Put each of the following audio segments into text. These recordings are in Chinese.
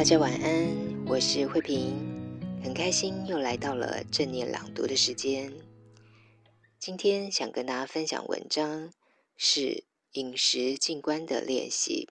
大家晚安，我是慧萍，很开心又来到了正念朗读的时间。今天想跟大家分享文章是饮食静观的练习。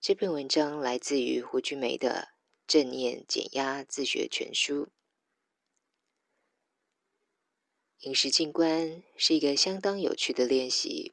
这篇文章来自于胡君梅的《正念减压自学全书》。饮食静观是一个相当有趣的练习。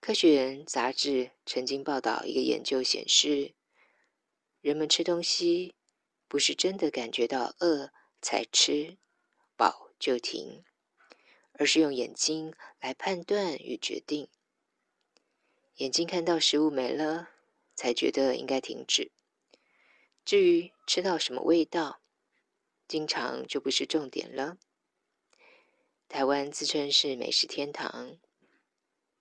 科学人杂志曾经报道一个研究显示，人们吃东西不是真的感觉到饿才吃，饱就停，而是用眼睛来判断与决定。眼睛看到食物没了，才觉得应该停止。至于吃到什么味道，经常就不是重点了。台湾自称是美食天堂，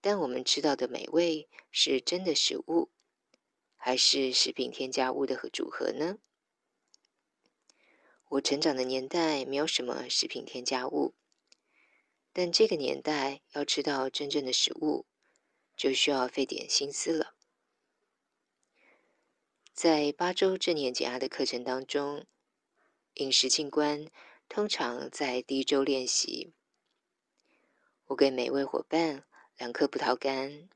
但我们吃到的美味是真的食物，还是食品添加物的组合呢？我成长的年代没有什么食品添加物，但这个年代要吃到真正的食物，就需要费点心思了。在八周正念减压的课程当中，饮食静观通常在第一周练习。我给每位伙伴两颗葡萄干。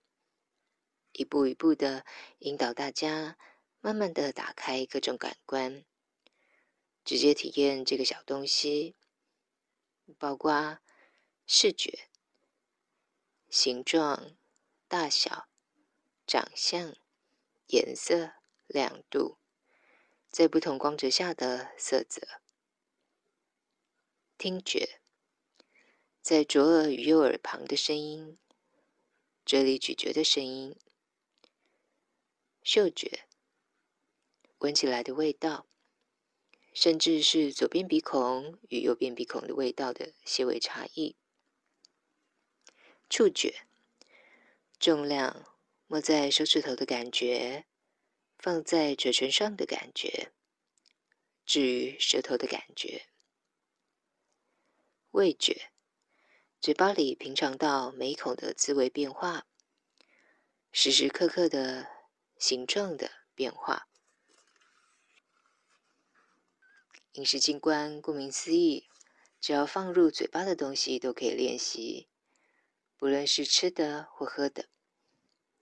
一步一步的引导大家，慢慢的打开各种感官，直接体验这个小东西，包括视觉、形状、大小、长相、颜色、亮度，在不同光泽下的色泽；听觉，在左耳与右耳旁的声音，嘴里咀嚼的声音。嗅觉，闻起来的味道，甚至是左边鼻孔与右边鼻孔的味道的些微差异。触觉，重量，摸在手指头的感觉，放在嘴唇上的感觉，至于舌头的感觉。味觉，嘴巴里品尝到每一口的滋味变化，时时刻刻的。形状的变化。饮食静观，顾名思义，只要放入嘴巴的东西都可以练习，不论是吃的或喝的，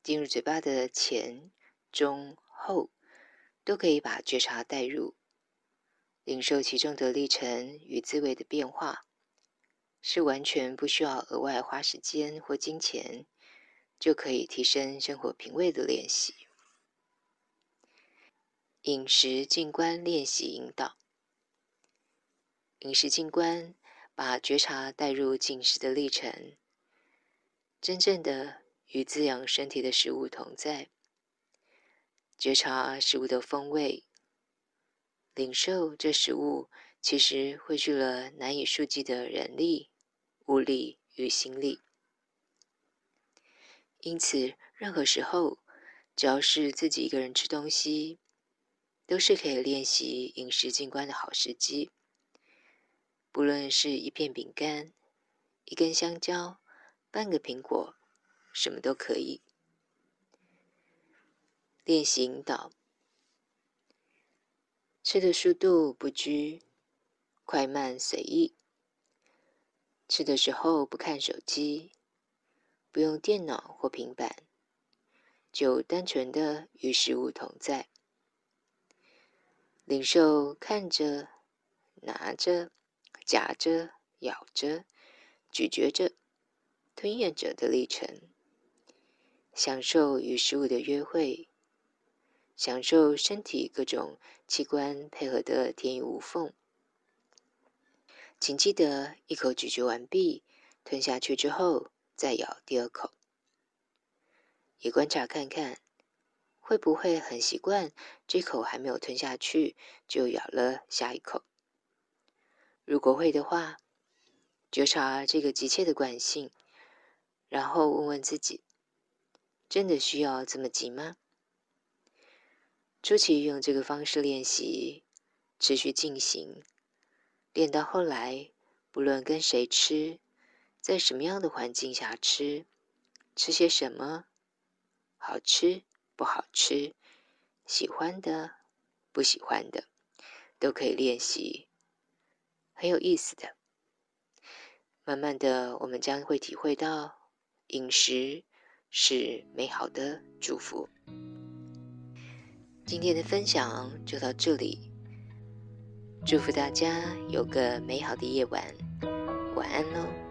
进入嘴巴的前、中、后，都可以把觉察带入，领受其中的历程与滋味的变化，是完全不需要额外花时间或金钱，就可以提升生活品味的练习。饮食静观练习引导：饮食静观把觉察带入进食的历程，真正的与滋养身体的食物同在，觉察食物的风味，领受这食物其实汇聚了难以数计的人力、物力与心力。因此，任何时候，只要是自己一个人吃东西，都是可以练习饮食静观的好时机。不论是一片饼干、一根香蕉、半个苹果，什么都可以。练习引导：吃的速度不拘，快慢随意。吃的时候不看手机，不用电脑或平板，就单纯的与食物同在。领受看着、拿着、夹着、咬着、咀嚼着、吞咽着的历程，享受与食物的约会，享受身体各种器官配合的天衣无缝，请记得一口咀嚼完毕，吞下去之后再咬第二口。也观察看看，会不会很习惯这口还没有吞下去就咬了下一口？如果会的话，觉察这个急切的惯性，然后问问自己：真的需要这么急吗？初期用这个方式练习，持续进行，练到后来，不论跟谁吃，在什么样的环境下吃，吃些什么。好吃不好吃，喜欢的不喜欢的，都可以练习，很有意思的。慢慢的，我们将会体会到，饮食是美好的祝福。今天的分享就到这里，祝福大家有个美好的夜晚，晚安喽。